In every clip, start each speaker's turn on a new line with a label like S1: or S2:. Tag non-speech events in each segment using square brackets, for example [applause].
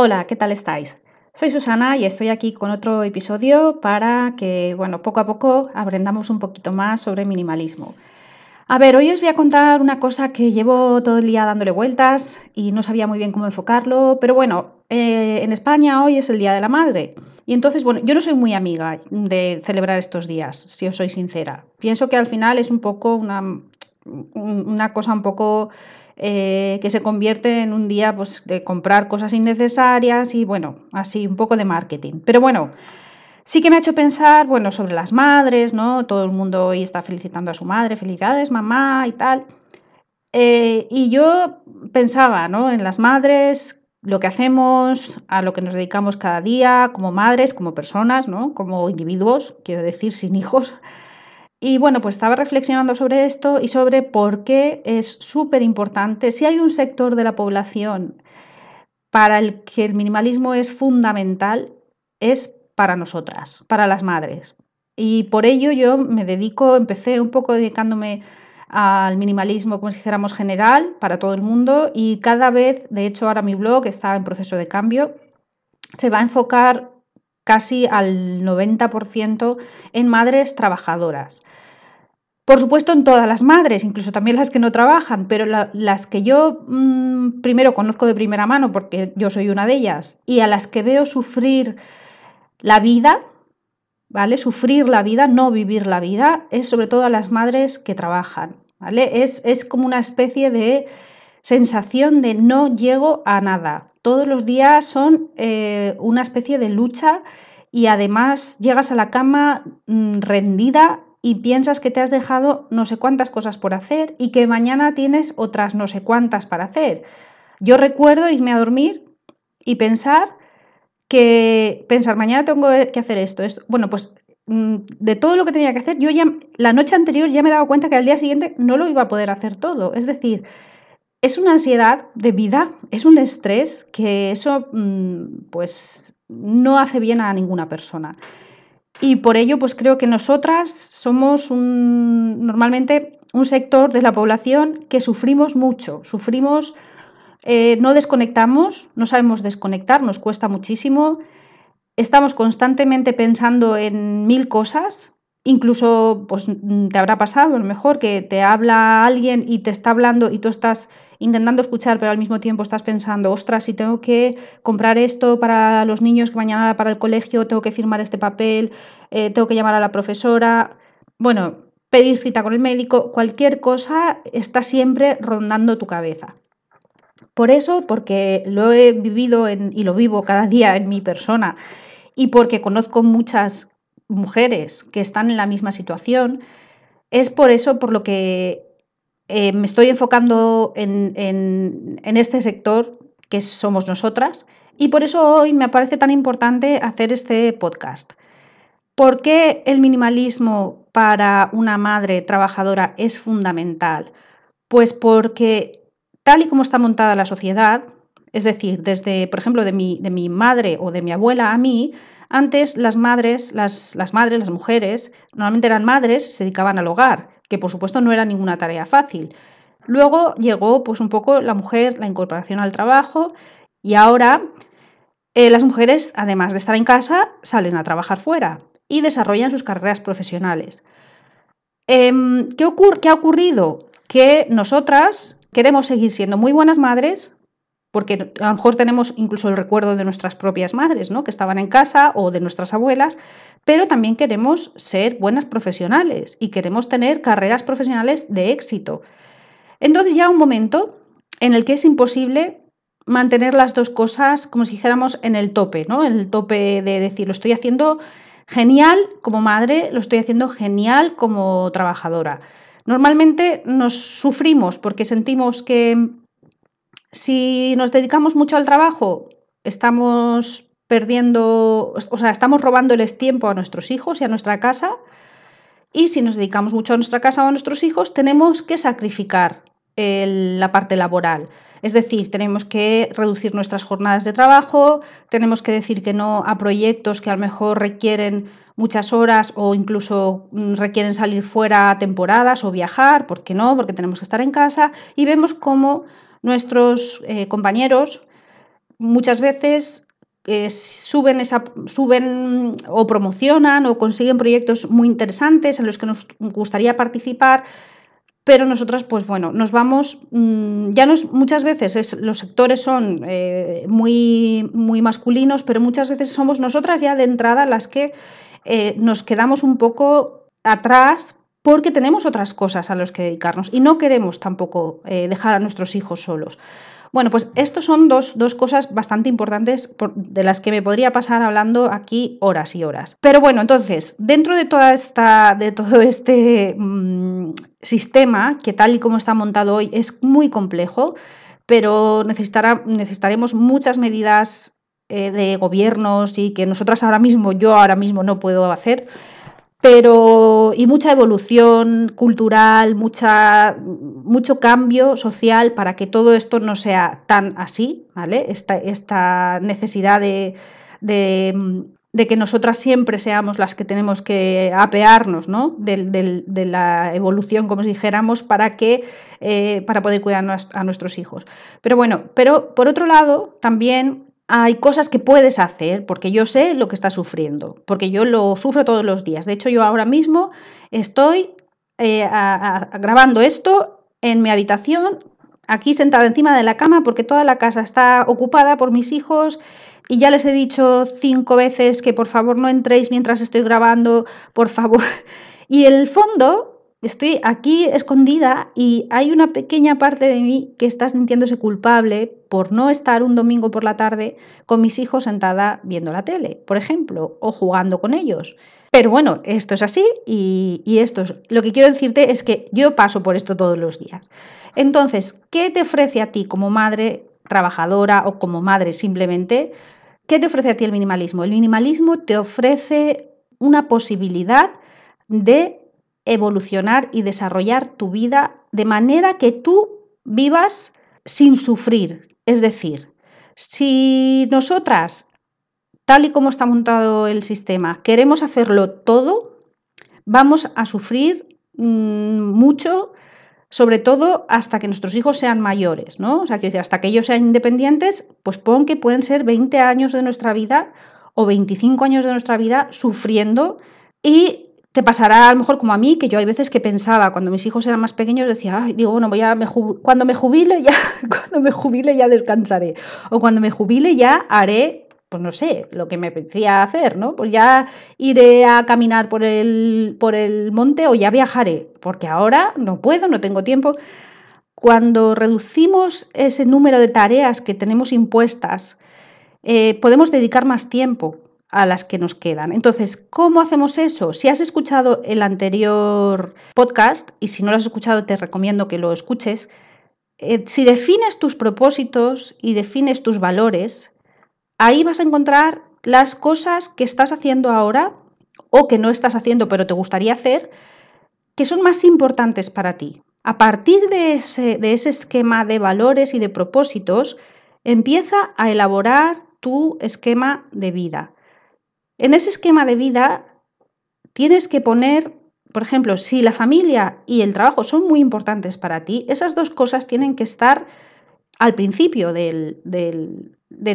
S1: Hola, ¿qué tal estáis? Soy Susana y estoy aquí con otro episodio para que, bueno, poco a poco aprendamos un poquito más sobre minimalismo. A ver, hoy os voy a contar una cosa que llevo todo el día dándole vueltas y no sabía muy bien cómo enfocarlo, pero bueno, eh, en España hoy es el Día de la Madre. Y entonces, bueno, yo no soy muy amiga de celebrar estos días, si os soy sincera. Pienso que al final es un poco una, una cosa un poco eh, que se convierte en un día pues, de comprar cosas innecesarias y bueno, así un poco de marketing. Pero bueno, sí que me ha hecho pensar, bueno, sobre las madres, ¿no? Todo el mundo hoy está felicitando a su madre, felicidades, mamá y tal. Eh, y yo pensaba, ¿no? En las madres, lo que hacemos, a lo que nos dedicamos cada día, como madres, como personas, ¿no? Como individuos, quiero decir, sin hijos. Y bueno, pues estaba reflexionando sobre esto y sobre por qué es súper importante, si hay un sector de la población para el que el minimalismo es fundamental, es para nosotras, para las madres. Y por ello yo me dedico, empecé un poco dedicándome al minimalismo, como si dijéramos, general para todo el mundo y cada vez, de hecho ahora mi blog está en proceso de cambio, se va a enfocar casi al 90% en madres trabajadoras. Por supuesto, en todas las madres, incluso también las que no trabajan, pero las que yo mm, primero conozco de primera mano, porque yo soy una de ellas, y a las que veo sufrir la vida, ¿vale? Sufrir la vida, no vivir la vida, es sobre todo a las madres que trabajan, ¿vale? Es, es como una especie de sensación de no llego a nada, todos los días son eh, una especie de lucha y además llegas a la cama mm, rendida y piensas que te has dejado no sé cuántas cosas por hacer y que mañana tienes otras no sé cuántas para hacer. Yo recuerdo irme a dormir y pensar que pensar mañana tengo que hacer esto, esto. bueno, pues mm, de todo lo que tenía que hacer, yo ya la noche anterior ya me he dado cuenta que al día siguiente no lo iba a poder hacer todo. Es decir, es una ansiedad de vida, es un estrés que eso mm, pues no hace bien a ninguna persona. Y por ello pues creo que nosotras somos un, normalmente un sector de la población que sufrimos mucho, sufrimos, eh, no desconectamos, no sabemos desconectar, nos cuesta muchísimo, estamos constantemente pensando en mil cosas, incluso pues te habrá pasado a lo mejor que te habla alguien y te está hablando y tú estás intentando escuchar, pero al mismo tiempo estás pensando, ostras, si tengo que comprar esto para los niños que mañana para el colegio, tengo que firmar este papel, eh, tengo que llamar a la profesora, bueno, pedir cita con el médico, cualquier cosa está siempre rondando tu cabeza. Por eso, porque lo he vivido y lo vivo cada día en mi persona y porque conozco muchas mujeres que están en la misma situación, es por eso por lo que eh, me estoy enfocando en, este sector que somos nosotras y por eso hoy me parece tan importante hacer este podcast. ¿Por qué el minimalismo para una madre trabajadora es fundamental? Pues porque tal y como está montada la sociedad, es decir, desde, por ejemplo, de mi, madre o de mi abuela a mí, antes las madres, las, las madres, las mujeres, normalmente eran madres, se dedicaban al hogar que por supuesto no era ninguna tarea fácil. Luego llegó pues un poco la mujer, la incorporación al trabajo y ahora eh, las mujeres, además de estar en casa, salen a trabajar fuera y desarrollan sus carreras profesionales. Em, ¿qué, ¿Qué ha ocurrido? Que nosotras queremos seguir siendo muy buenas madres, porque a lo mejor tenemos incluso el recuerdo de nuestras propias madres, ¿no? que estaban en casa, o de nuestras abuelas, pero también queremos ser buenas profesionales y queremos tener carreras profesionales de éxito. Entonces ya un momento en el que es imposible mantener las dos cosas, como si dijéramos, en el tope, ¿no? En el tope de decir, lo estoy haciendo genial como madre, lo estoy haciendo genial como trabajadora. Normalmente nos sufrimos porque sentimos que si nos dedicamos mucho al trabajo, estamos perdiendo, o sea, estamos robándoles tiempo a nuestros hijos y a nuestra casa. Y si nos dedicamos mucho a nuestra casa o a nuestros hijos, tenemos que sacrificar la parte laboral. Es decir, tenemos que reducir nuestras jornadas de trabajo, tenemos que decir que no a proyectos que a lo mejor requieren muchas horas o incluso mm, requieren salir fuera a temporadas o viajar, ¿por qué no? Porque tenemos que estar en casa y vemos cómo nuestros eh, compañeros muchas veces eh, suben, esa, suben o promocionan o consiguen proyectos muy interesantes en los que nos gustaría participar pero nosotras, pues bueno, nos vamos, mm, ya nos, muchas veces los sectores son eh, muy, muy masculinos, pero muchas veces somos nosotras ya de entrada las que nos quedamos un poco atrás porque tenemos otras cosas a las que dedicarnos y no queremos tampoco eh, dejar a nuestros hijos solos. Bueno, pues estos son dos, cosas bastante importantes de las que me podría pasar hablando aquí horas y horas. Pero bueno, entonces, dentro de toda esta, de todo este mm, sistema, que tal y como está montado hoy es muy complejo, pero necesitará, necesitaremos muchas medidas eh, de gobiernos y que nosotras ahora mismo, yo ahora mismo no puedo hacer pero y mucha evolución cultural, mucha, mucho cambio social para que todo esto no sea tan así, ¿vale? Esta, necesidad de, que nosotras siempre seamos las que tenemos que apearnos ¿no? de, de la evolución, como si dijéramos, para, que, eh, para poder cuidar a nuestros hijos. Pero bueno, pero por otro lado, también hay cosas que puedes hacer porque yo sé lo que estás sufriendo, porque yo lo sufro todos los días. De hecho, yo ahora mismo estoy eh, grabando esto en mi habitación, aquí sentada encima de la cama, porque toda la casa está ocupada por mis hijos y ya les he dicho cinco veces que por favor no entréis mientras estoy grabando, por favor. [laughs] Y el fondo estoy aquí escondida y hay una pequeña parte de mí que está sintiéndose culpable por no estar un domingo por la tarde con mis hijos sentada viendo la tele, por ejemplo, o jugando con ellos. Pero bueno, esto es así y, esto es, lo que quiero decirte es que yo paso por esto todos los días. Entonces, ¿qué te ofrece a ti como madre trabajadora o como madre simplemente? ¿Qué te ofrece a ti el minimalismo? El minimalismo te ofrece una posibilidad de evolucionar y desarrollar tu vida de manera que tú vivas sin sufrir. Es decir, si nosotras, tal y como está montado el sistema, queremos hacerlo todo, vamos a sufrir mm, mucho, sobre todo hasta que nuestros hijos sean mayores, ¿no? O sea, que hasta que ellos sean independientes, pues pon que pueden ser 20 años de nuestra vida o 25 años de nuestra vida sufriendo y te pasará a lo mejor como a mí, que yo hay veces que pensaba, cuando mis hijos eran más pequeños, decía, Ay, digo, bueno, voy a, cuando me jubile ya, [laughs] cuando me jubile ya descansaré. O cuando me jubile ya haré, pues no sé, lo que me apetecía hacer, ¿no? Pues ya iré a caminar por el, por el monte o ya viajaré, porque ahora no puedo, no tengo tiempo. Cuando reducimos ese número de tareas que tenemos impuestas, eh, podemos dedicar más tiempo a las que nos quedan. Entonces, ¿cómo hacemos eso? Si has escuchado el anterior podcast, y si no lo has escuchado, te recomiendo que lo escuches, eh, si defines tus propósitos y defines tus valores, ahí vas a encontrar las cosas que estás haciendo ahora o que no estás haciendo pero te gustaría hacer, que son más importantes para ti. A partir de ese, de ese esquema de valores y de propósitos, empieza a elaborar tu esquema de vida. En ese esquema de vida tienes que poner, por ejemplo, si la familia y el trabajo son muy importantes para ti, esas dos cosas tienen que estar al principio de,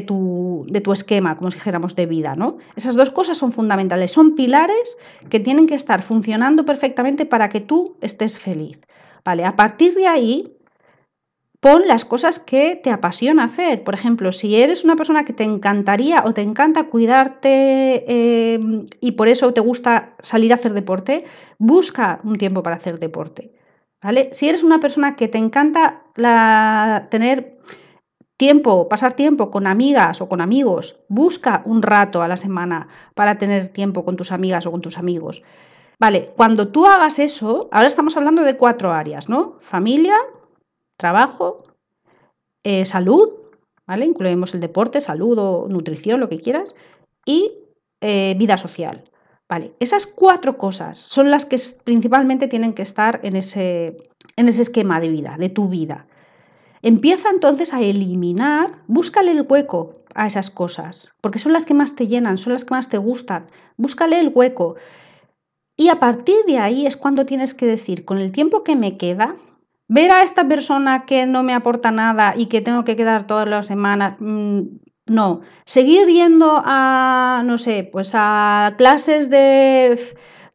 S1: tu, esquema, como si dijéramos, de vida, ¿no? Esas dos cosas son fundamentales, son pilares que tienen que estar funcionando perfectamente para que tú estés feliz. Vale, a partir de ahí, pon las cosas que te apasiona hacer. Por ejemplo, si eres una persona que te encantaría o te encanta cuidarte em, y por eso te gusta salir a hacer deporte, busca un tiempo para hacer deporte. ¿vale? Si eres una persona que te encanta tener tiempo, pasar tiempo con amigas o con amigos, busca un rato a la semana para tener tiempo con tus amigas o con tus amigos. Vale, cuando tú hagas eso, ahora estamos hablando de cuatro áreas, ¿no? Familia, trabajo, eh, salud ¿vale? Incluimos el deporte, salud o nutrición, lo que quieras, y eh, vida social. Vale, esas cuatro cosas son las que principalmente tienen que estar en ese, en ese esquema de vida, de tu vida. Empieza entonces a eliminar, búscale el hueco a esas cosas, porque son las que más te llenan, son las que más te gustan. Búscale el hueco. Y a partir de ahí es cuando tienes que decir, con el tiempo que me queda, ver a esta persona que no me aporta nada y que tengo que quedar todas las semanas, mm, no. Seguir yendo a, no sé, pues a clases de,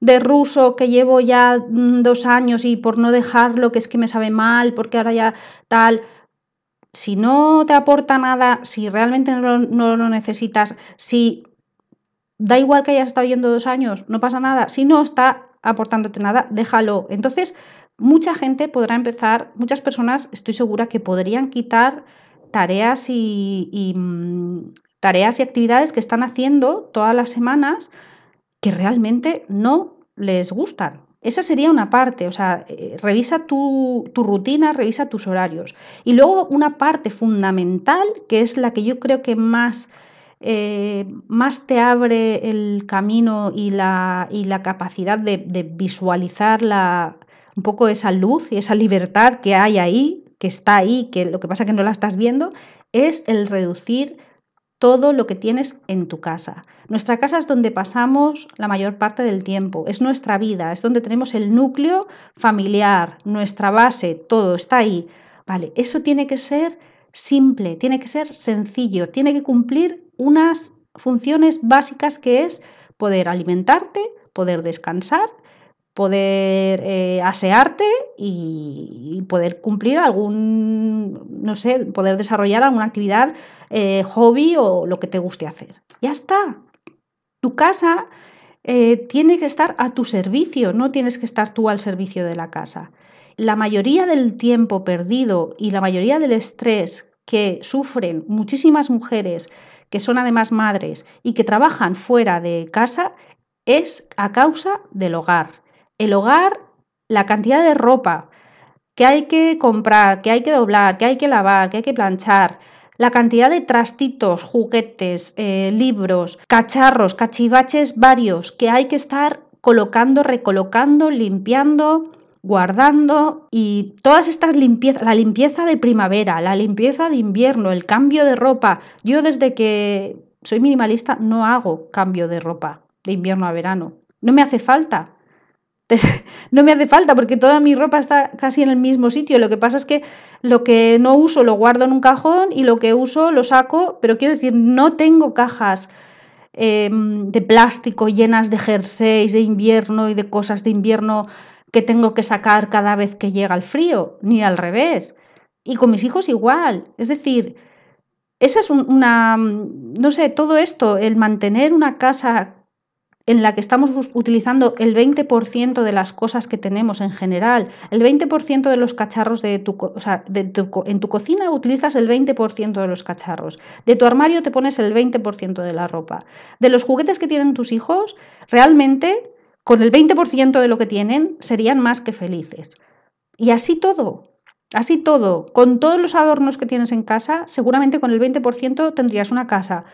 S1: de ruso que llevo ya mm, dos años y por no dejarlo, que es que me sabe mal, porque ahora ya tal si no te aporta nada, si realmente no, lo necesitas, si da igual que hayas estado yendo dos años, no pasa nada, si no está aportándote nada, déjalo. Entonces, mucha gente podrá empezar, muchas personas estoy segura que podrían quitar tareas y, mm, tareas y actividades que están haciendo todas las semanas que realmente no les gustan. Esa sería una parte, o sea, eh, revisa tu, rutina, revisa tus horarios. Y luego una parte fundamental, que es la que yo creo que más, eh, más te abre el camino y la, y la capacidad de, visualizar la, un poco esa luz y esa libertad que hay ahí, que está ahí, que lo que pasa es que no la estás viendo, es el reducir todo lo que tienes en tu casa. Nuestra casa es donde pasamos la mayor parte del tiempo, es nuestra vida, es donde tenemos el núcleo familiar, nuestra base, todo está ahí. Vale, eso tiene que ser simple, tiene que ser sencillo, tiene que cumplir unas funciones básicas que es poder alimentarte, poder descansar, poder eh, asearte y, poder cumplir algún, no sé, poder desarrollar alguna actividad eh, hobby o lo que te guste hacer. Ya está. Tu casa eh, tiene que estar a tu servicio, no tienes que estar tú al servicio de la casa. La mayoría del tiempo perdido y la mayoría del estrés que sufren muchísimas mujeres que son además madres y que trabajan fuera de casa es a causa del hogar. El hogar, la cantidad de ropa que hay que comprar, que hay que doblar, que hay que lavar, que hay que planchar, la cantidad de trastitos, juguetes, eh, libros, cacharros, cachivaches varios que hay que estar colocando, recolocando, limpiando, guardando y todas estas limpiezas, la limpieza de primavera, la limpieza de invierno, el cambio de ropa. Yo desde que soy minimalista no hago cambio de ropa de invierno a verano. No me hace falta. [laughs] no me hace falta porque toda mi ropa está casi en el mismo sitio. Lo que pasa es que lo que no uso lo guardo en un cajón y lo que uso lo saco, pero quiero decir, no tengo cajas em, de plástico llenas de jerseys de invierno y de cosas de invierno que tengo que sacar cada vez que llega el frío, ni al revés. Y con mis hijos igual. Es decir, esa es una, no sé, todo esto, el mantener una casa en la que estamos utilizando el 20% de las cosas que tenemos en general, el 20% de los cacharros de tu, o sea, en tu cocina utilizas el 20% de los cacharros, de tu armario te pones el 20% de la ropa, de los juguetes que tienen tus hijos, realmente con el 20% de lo que tienen serían más que felices. Y así todo, así todo, con todos los adornos que tienes en casa, seguramente con el 20% tendrías una casa.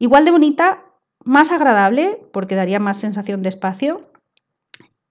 S1: Igual de bonita más agradable porque daría más sensación de espacio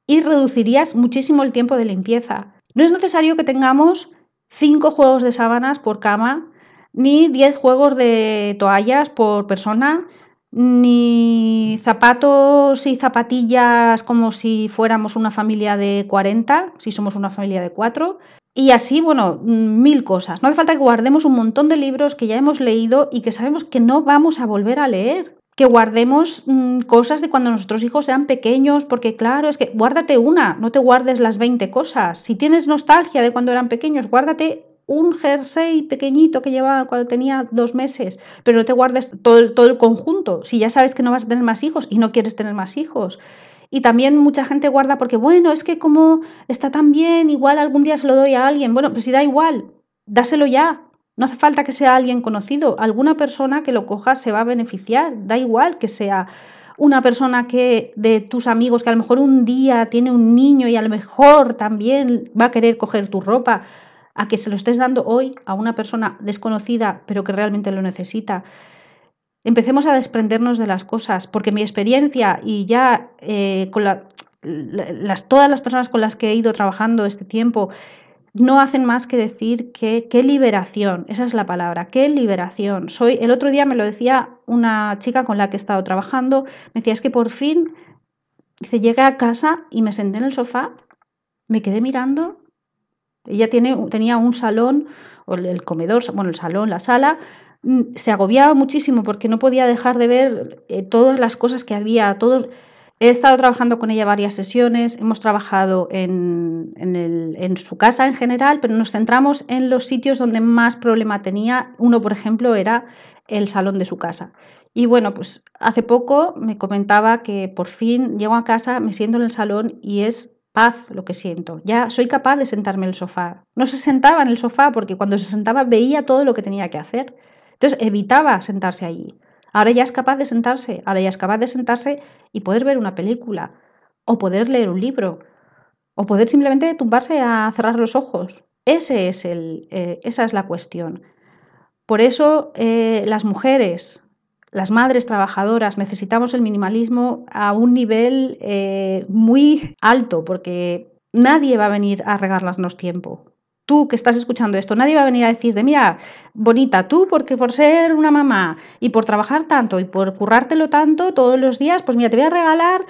S1: y reducirías muchísimo el tiempo de limpieza. No es necesario que tengamos cinco juegos de sábanas por cama, ni 10 juegos de toallas por persona, ni zapatos y zapatillas como si fuéramos una familia de 40, si somos una familia de 4. Y así, bueno, mil cosas. No hace falta que guardemos un montón de libros que ya hemos leído y que sabemos que no vamos a volver a leer que guardemos mm, cosas de cuando nuestros hijos sean pequeños, porque claro, es que guárdate una, no te guardes las 20 cosas. Si tienes nostalgia de cuando eran pequeños, guárdate un jersey pequeñito que llevaba cuando tenía dos meses, pero no te guardes todo el, todo el conjunto, si ya sabes que no vas a tener más hijos y no quieres tener más hijos. Y también mucha gente guarda porque, bueno, es que como está tan bien, igual algún día se lo doy a alguien. Bueno, pues si da igual, dáselo ya, no hace falta que sea alguien conocido, alguna persona que lo coja se va a beneficiar, da igual que sea una persona que de tus amigos que a lo mejor un día tiene un niño y a lo mejor también va a querer coger tu ropa. a que se lo estés dando hoy a una persona desconocida pero que realmente lo necesita. Empecemos a desprendernos de las cosas, porque mi experiencia y ya eh, con las, todas las personas con las que he ido trabajando este tiempo no hacen más que decir que qué liberación, esa es la palabra, qué liberación. Soy, el otro día me lo decía una chica con la que he estado trabajando, me decía, es que por fin, dice, llegué a casa y me senté en el sofá, me quedé mirando, ella tiene, tenía un salón, o el comedor, bueno, el salón, la sala, mm, se agobiaba muchísimo porque no podía dejar de ver eh, todas las cosas que había, todos He estado trabajando con ella varias sesiones, hemos trabajado en, su casa en general, pero nos centramos en los sitios donde más problema tenía. Uno, por ejemplo, era el salón de su casa. Y bueno, pues hace poco me comentaba que por fin llego a casa, me siento en el salón y es paz lo que siento. Ya soy capaz de sentarme en el sofá. No se sentaba en el sofá porque cuando se sentaba veía todo lo que tenía que hacer. Entonces evitaba sentarse allí. Ahora ya es capaz de sentarse, ahora ya es capaz de sentarse y poder ver una película, o poder leer un libro, o poder simplemente tumbarse a cerrar los ojos. Es el, eh, esa es la cuestión. Por eso eh, las mujeres, las madres trabajadoras, necesitamos el minimalismo a un nivel eh, muy alto, porque nadie va a venir a regalarnos tiempo tú que estás escuchando esto, nadie va a venir a decirte, mira, bonita, tú porque por ser una mamá y por trabajar tanto y por currártelo tanto todos los días, pues mira, te voy a regalar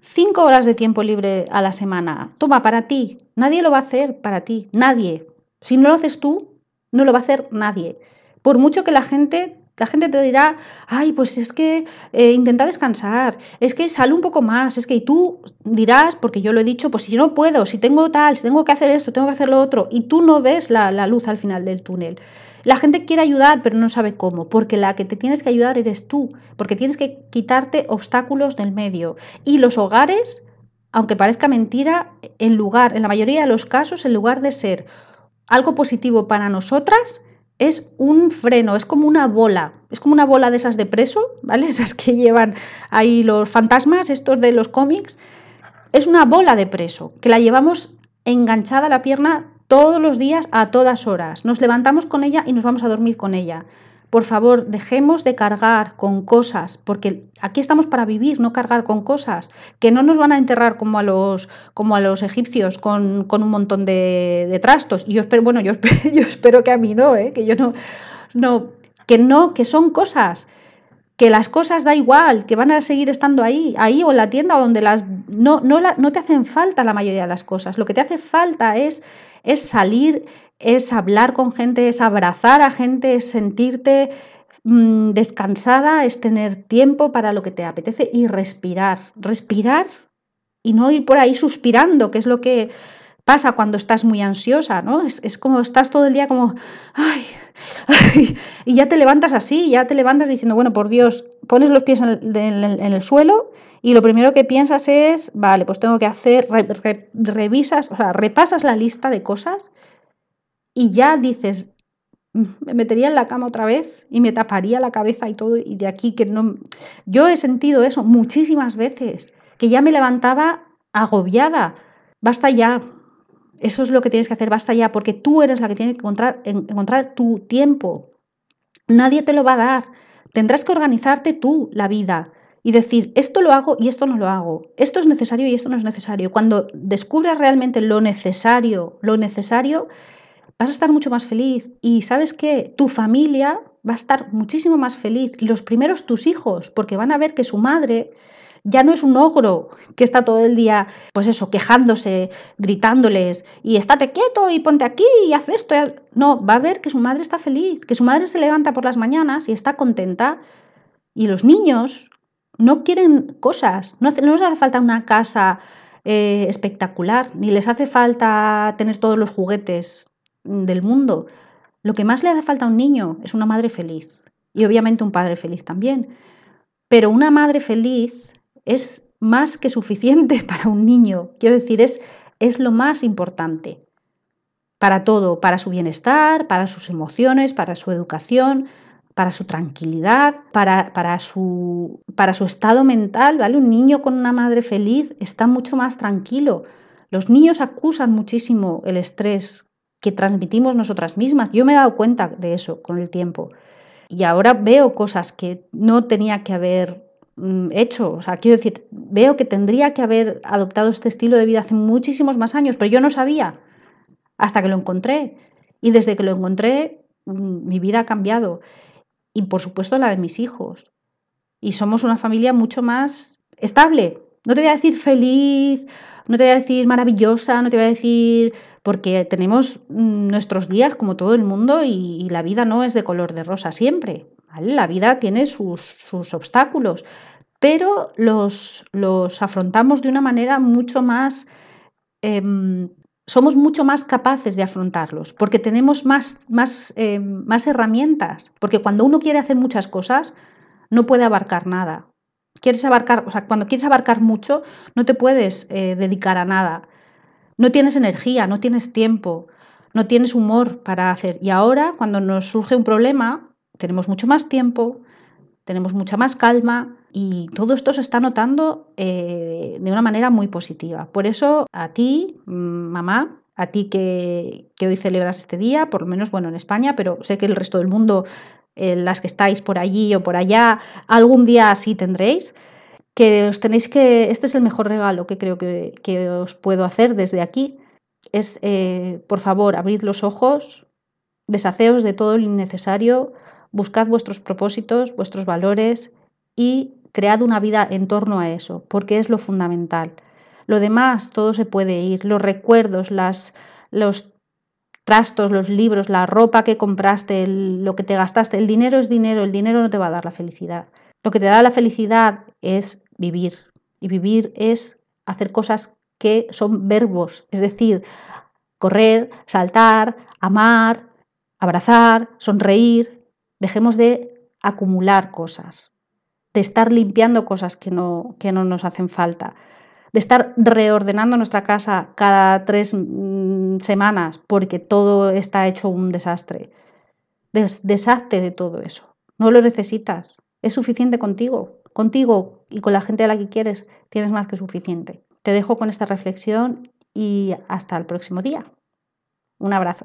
S1: cinco horas de tiempo libre a la semana. Toma, para ti. Nadie lo va a hacer para ti, nadie. Si no lo haces tú, no lo va a hacer nadie. Por mucho que la gente la gente te dirá, ay, pues es que eh, intenta descansar, es que sale un poco más, es que y tú dirás, porque yo lo he dicho, pues si yo no puedo, si tengo tal, si tengo que hacer esto, tengo que hacer lo otro, y tú no ves la, la luz al final del túnel. La gente quiere ayudar, pero no sabe cómo, porque la que te tienes que ayudar eres tú, porque tienes que quitarte obstáculos del medio. Y los hogares, aunque parezca mentira, en lugar, en la mayoría de los casos, en lugar de ser algo positivo para nosotras, es un freno, es como una bola, es como una bola de esas de preso, ¿vale? [laughs] Esas que llevan ahí los fantasmas, estos de los cómics. Es una bola de preso, que la llevamos enganchada a la pierna todos los días a todas horas. Nos levantamos con ella y nos vamos a dormir con ella. Por favor, dejemos de cargar con cosas, porque aquí estamos para vivir, no cargar con cosas, que no nos van a enterrar como a los, como a los egipcios con, un montón de, trastos. Y yo espero, bueno, [laughs] yo espero, que a mí no, ¿eh? que yo no, no, que no, que son cosas, que las cosas da igual, que van a seguir estando ahí, ahí o en la tienda donde las no, no, no te hacen falta la mayoría de las cosas. Lo que te hace falta es, es salir es hablar con gente, es abrazar a gente, es sentirte mm, descansada, es tener tiempo para lo que te apetece y respirar. Respirar y no ir por ahí suspirando, que es lo que pasa cuando estás muy ansiosa, ¿no? Es, como estás todo el día como, ay, y ya te levantas así, ya te levantas diciendo, bueno, por Dios, pones los pies en el, suelo y lo primero que piensas es, vale, pues tengo que hacer, revisas, o sea, repasas la lista de cosas y ya dices, mm, me metería en la cama otra vez y me taparía la cabeza y todo, y de aquí que no... Yo he sentido eso muchísimas veces, que ya me levantaba agobiada. Basta ya. Eso es lo que tienes que hacer, basta ya, porque tú eres la que tiene que encontrar, encontrar tu tiempo. Nadie te lo va a dar. Tendrás que organizarte tú la vida y decir, esto lo hago y esto no lo hago, esto es necesario y esto no es necesario. Cuando descubras realmente lo necesario, lo necesario, vas a estar mucho más feliz y sabes que tu familia va a estar muchísimo más feliz. Los primeros tus hijos, porque van a ver que su madre ya no es un ogro que está todo el día, pues eso, quejándose, gritándoles y estate quieto y ponte aquí y haz esto. No, va a ver que su madre está feliz, que su madre se levanta por las mañanas y está contenta. Y los niños no quieren cosas, no, les hace falta una casa eh, espectacular, ni les hace falta tener todos los juguetes del mundo. Lo que más le hace falta a un niño es una madre feliz y obviamente un padre feliz también. Pero una madre feliz es más que suficiente [laughs] para un niño. Quiero decir, es, es lo más importante para todo, para su bienestar, para sus emociones, para su educación, para su tranquilidad, para, para, su, para su estado mental. ¿vale? Un niño con una madre feliz está mucho más tranquilo. Los niños acusan muchísimo el estrés que transmitimos nosotras mismas. Yo me he dado cuenta de eso con el tiempo. Y ahora veo cosas que no tenía que haber mm, hecho. O sea, quiero decir, veo que tendría que haber adoptado este estilo de vida hace muchísimos más años, pero yo no sabía hasta que lo encontré. Y desde que lo encontré, mm, mi vida ha cambiado. Y por supuesto la de mis hijos. Y somos una familia mucho más estable. No te voy a decir feliz, no te voy a decir maravillosa, no te voy a decir porque tenemos mm, nuestros días como todo el mundo y, la vida no es de color de rosa siempre. La vida tiene sus, obstáculos, pero los, los, afrontamos de una manera mucho más... Em, somos mucho más capaces de afrontarlos porque tenemos más, más, em, más herramientas. Porque cuando uno quiere hacer muchas cosas, no puede abarcar nada. Quieres abarcar, o sea, cuando quieres abarcar mucho, no te puedes eh, dedicar a nada. No tienes energía, no tienes tiempo, no tienes humor para hacer. Y ahora, cuando nos surge un problema, tenemos mucho más tiempo, tenemos mucha más calma y todo esto se está notando eh, de una manera muy positiva. Por eso, a ti, mm, mamá, a ti que, hoy celebras este día, por lo menos, bueno, en España, pero sé que el resto del mundo, eh, las que estáis por allí o por allá, algún día así tendréis que os tenéis que, este es el mejor regalo que creo que, os puedo hacer desde aquí, es, eh, por favor, abrid los ojos, deshaceos de todo lo innecesario, buscad vuestros propósitos, vuestros valores y cread una vida en torno a eso, porque es lo fundamental. Lo demás, todo se puede ir, los recuerdos, las, los trastos, los libros, la ropa que compraste, lo que te gastaste, el dinero es dinero, el dinero no te va a dar la felicidad. Lo que te da la felicidad es vivir. Y vivir es hacer cosas que son verbos, es decir, correr, saltar, amar, abrazar, sonreír. Dejemos de acumular cosas, de estar limpiando cosas que no, que no nos hacen falta, de estar reordenando nuestra casa cada tres mm, semanas porque todo está hecho un desastre. deshazte de todo eso. No lo necesitas. Es suficiente contigo. Contigo y con la gente a la que quieres tienes más que suficiente. Te dejo con esta reflexión y hasta el próximo día. Un abrazo.